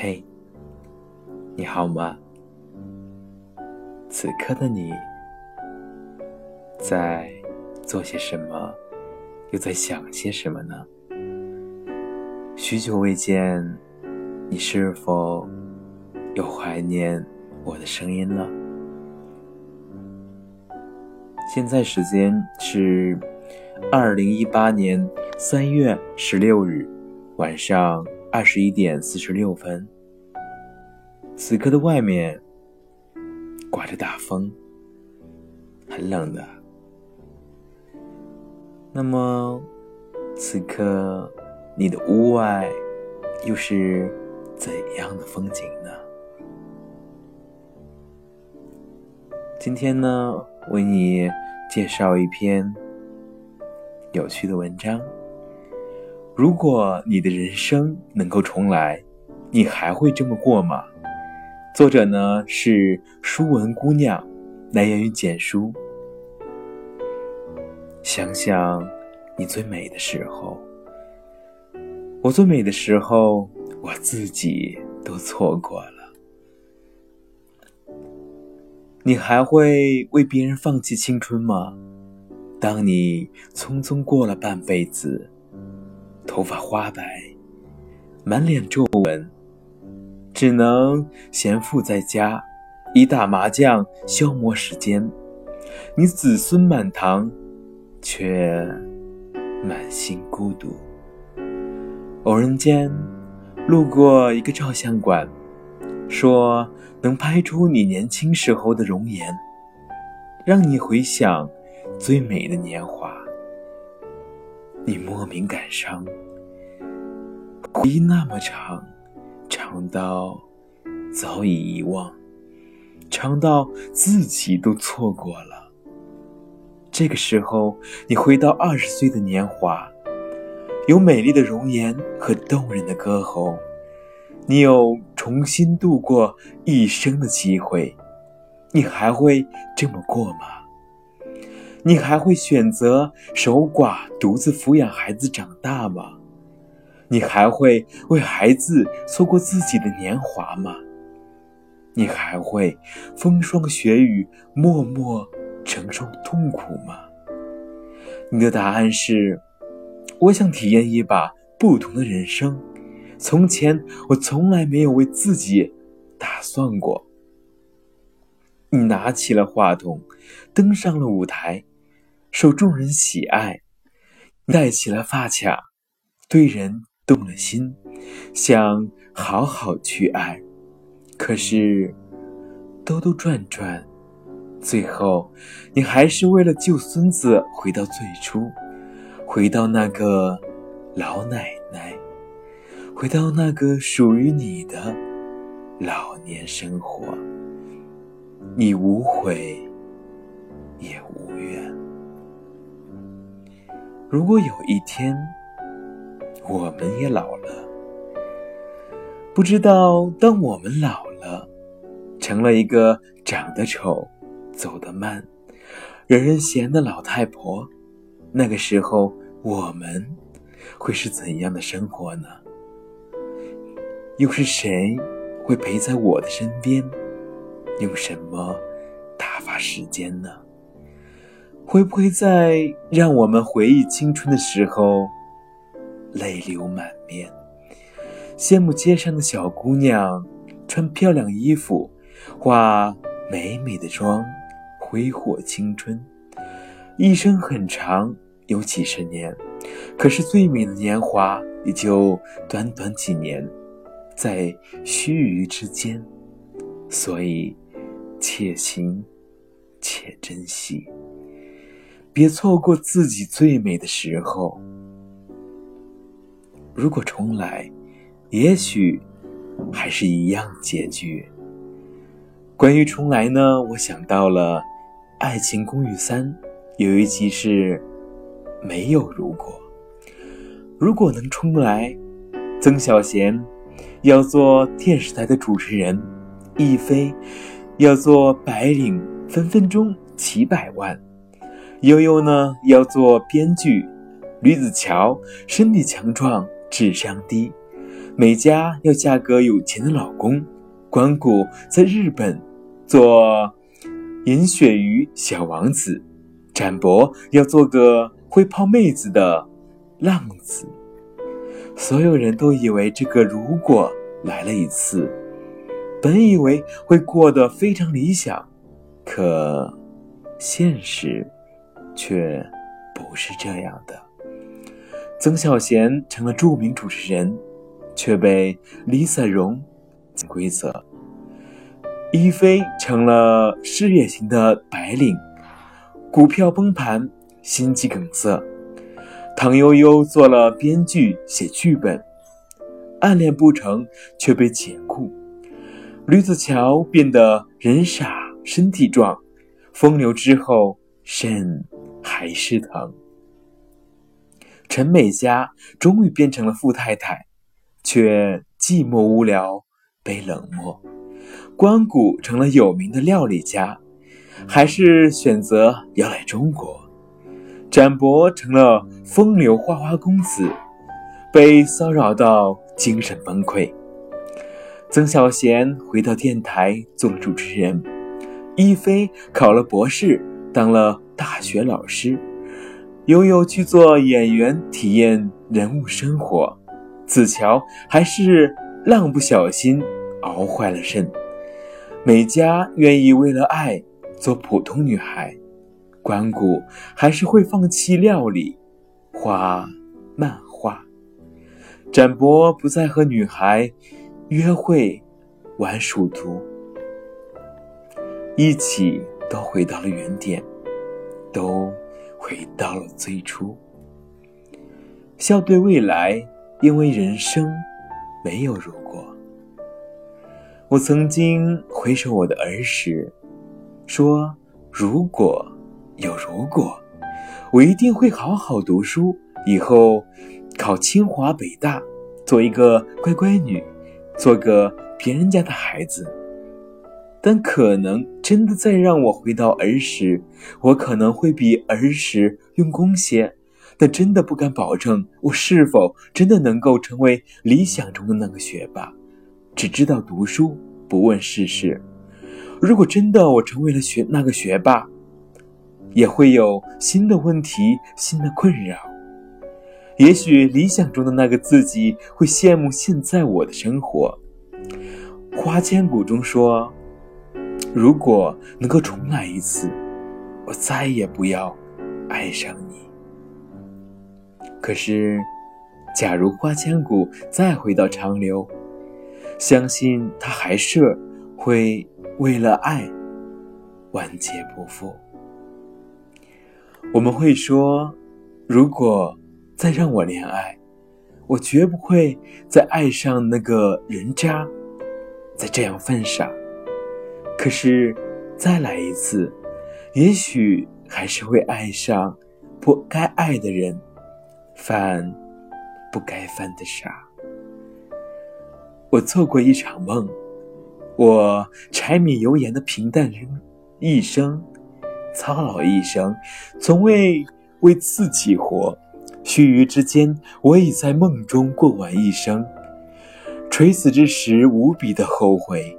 嘿，你好吗？此刻的你在做些什么？又在想些什么呢？许久未见，你是否又怀念我的声音了？现在时间是二零一八年三月十六日晚上二十一点四十六分。此刻的外面刮着大风，很冷的。那么，此刻你的屋外又是怎样的风景呢？今天呢，为你介绍一篇有趣的文章。如果你的人生能够重来，你还会这么过吗？作者呢是书文姑娘，来源于简书。想想你最美的时候，我最美的时候，我自己都错过了。你还会为别人放弃青春吗？当你匆匆过了半辈子，头发花白，满脸皱纹，只能闲赋在家，以打麻将消磨时间。你子孙满堂，却满心孤独。偶然间路过一个照相馆，说。能拍出你年轻时候的容颜，让你回想最美的年华，你莫名感伤。回忆那么长，长到早已遗忘，长到自己都错过了。这个时候，你回到二十岁的年华，有美丽的容颜和动人的歌喉。你有重新度过一生的机会，你还会这么过吗？你还会选择守寡独自抚养孩子长大吗？你还会为孩子错过自己的年华吗？你还会风霜雪雨默默承受痛苦吗？你的答案是：我想体验一把不同的人生。从前，我从来没有为自己打算过。你拿起了话筒，登上了舞台，受众人喜爱，戴起了发卡，对人动了心，想好好去爱。可是，兜兜转转，最后，你还是为了救孙子回到最初，回到那个老奶奶。回到那个属于你的老年生活，你无悔也无怨。如果有一天我们也老了，不知道当我们老了，成了一个长得丑、走得慢、惹人嫌的老太婆，那个时候我们会是怎样的生活呢？又是谁会陪在我的身边？用什么打发时间呢？会不会在让我们回忆青春的时候，泪流满面，羡慕街上的小姑娘穿漂亮衣服，化美美的妆，挥霍青春？一生很长，有几十年，可是最美的年华也就短短几年。在须臾之间，所以且行且珍惜，别错过自己最美的时候。如果重来，也许还是一样结局。关于重来呢，我想到了《爱情公寓三》，有一集是没有如果。如果能重来，曾小贤。要做电视台的主持人，亦菲要做白领，分分钟几百万。悠悠呢要做编剧，吕子乔身体强壮，智商低，美嘉要嫁个有钱的老公，关谷在日本做银鳕鱼小王子，展博要做个会泡妹子的浪子。所有人都以为这个如果来了一次，本以为会过得非常理想，可现实却不是这样的。曾小贤成了著名主持人。却被 Lisa 荣规则，一菲成了事业型的白领，股票崩盘，心肌梗塞。唐悠悠做了编剧，写剧本，暗恋不成却被解雇。吕子乔变得人傻身体壮，风流之后肾还是疼。陈美嘉终于变成了富太太。却寂寞无聊，被冷漠。关谷成了有名的料理家，还是选择要来中国。展博成了风流花花公子，被骚扰到精神崩溃。曾小贤回到电台做了主持人，一菲考了博士，当了大学老师。悠悠去做演员，体验人物生活。子乔还是浪不小心熬坏了肾，美嘉愿意为了爱做普通女孩，关谷还是会放弃料理，画漫画。展博不再和女孩约会玩数独，一起都回到了原点，都回到了最初，笑对未来。因为人生没有如果，我曾经回首我的儿时，说如果有如果，我一定会好好读书，以后考清华北大，做一个乖乖女，做个别人家的孩子。但可能真的再让我回到儿时，我可能会比儿时用功些。但真的不敢保证，我是否真的能够成为理想中的那个学霸，只知道读书，不问世事。如果真的我成为了学那个学霸，也会有新的问题、新的困扰。也许理想中的那个自己会羡慕现在我的生活。花千骨中说：“如果能够重来一次，我再也不要爱上你。”可是，假如花千骨再回到长留，相信他还是会为了爱万劫不复。我们会说，如果再让我恋爱，我绝不会再爱上那个人渣，再这样犯傻。可是，再来一次，也许还是会爱上不该爱的人。犯不该犯的傻。我做过一场梦，我柴米油盐的平淡人一生，操劳一生，从未为自己活。须臾之间，我已在梦中过完一生。垂死之时，无比的后悔。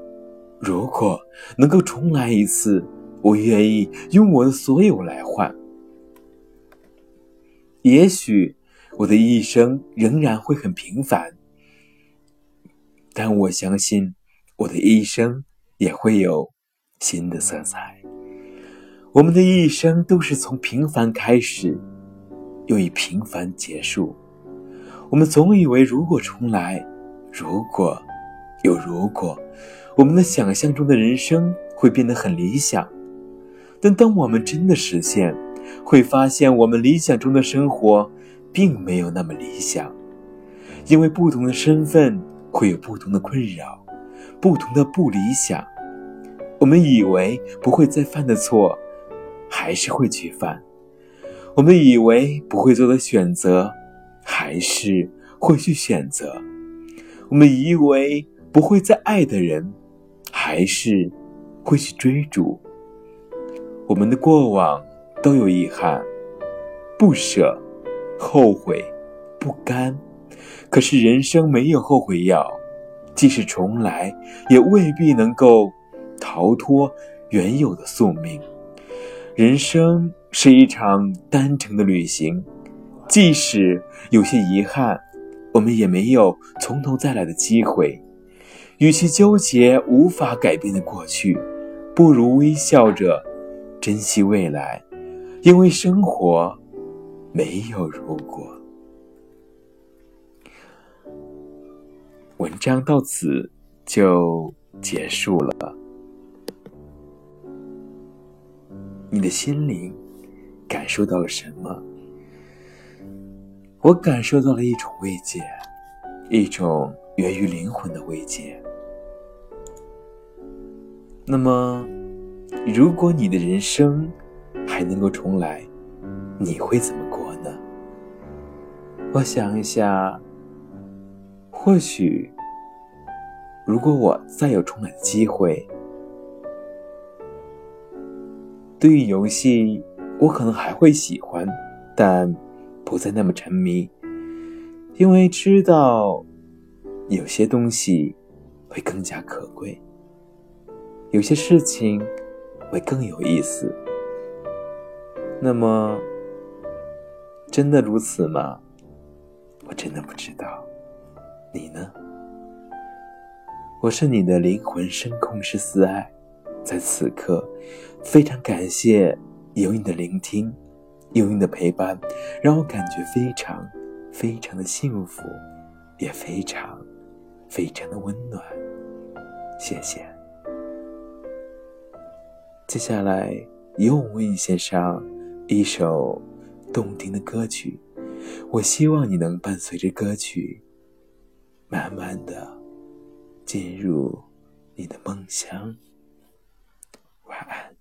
如果能够重来一次，我愿意用我的所有来换。也许。我的一生仍然会很平凡，但我相信我的一生也会有新的色彩。我们的一生都是从平凡开始，又以平凡结束。我们总以为如果重来，如果有如果，我们的想象中的人生会变得很理想。但当我们真的实现，会发现我们理想中的生活。并没有那么理想，因为不同的身份会有不同的困扰，不同的不理想。我们以为不会再犯的错，还是会去犯；我们以为不会做的选择，还是会去选择；我们以为不会再爱的人，还是会去追逐。我们的过往都有遗憾，不舍。后悔、不甘、可是人生没有后悔药，即使重来，也未必能够逃脱原有的宿命。人生是一场单程的旅行，即使有些遗憾，我们也没有从头再来的机会。与其纠结无法改变的过去，不如微笑着珍惜未来，因为生活没有如果。文章到此就结束了。你的心灵感受到了什么？我感受到了一种慰藉，一种源于灵魂的慰藉。那么，如果你的人生还能够重来，你会怎么过呢？我想一下。或许，如果我再有重来的机会，对于游戏，我可能还会喜欢，但不再那么沉迷，因为知道有些东西会更加可贵，有些事情会更有意思。那么，真的如此吗？我真的不知道。你呢？我是你的灵魂声控师思爱，在此刻，非常感谢有你的聆听，有你的陪伴，让我感觉非常非常的幸福，也非常非常的温暖。谢谢。接下来由我为你献上一首动听的歌曲，我希望你能伴随着歌曲。慢慢的进入你的梦乡，晚安。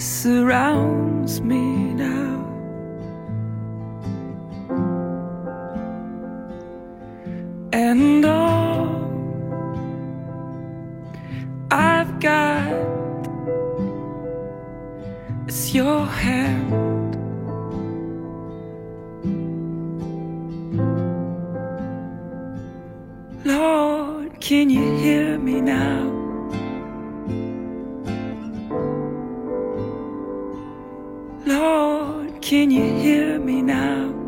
Surrounds me now. Lord, can you hear me now?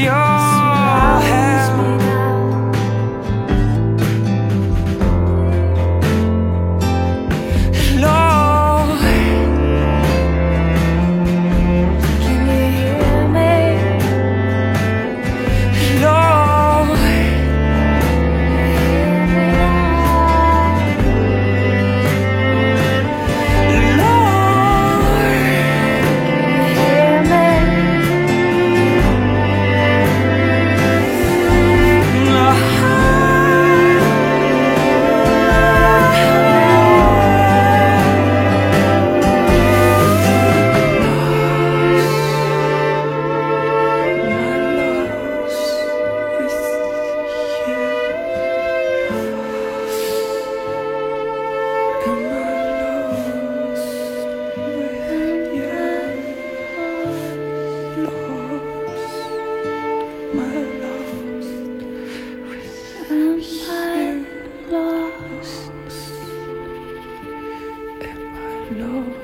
your love.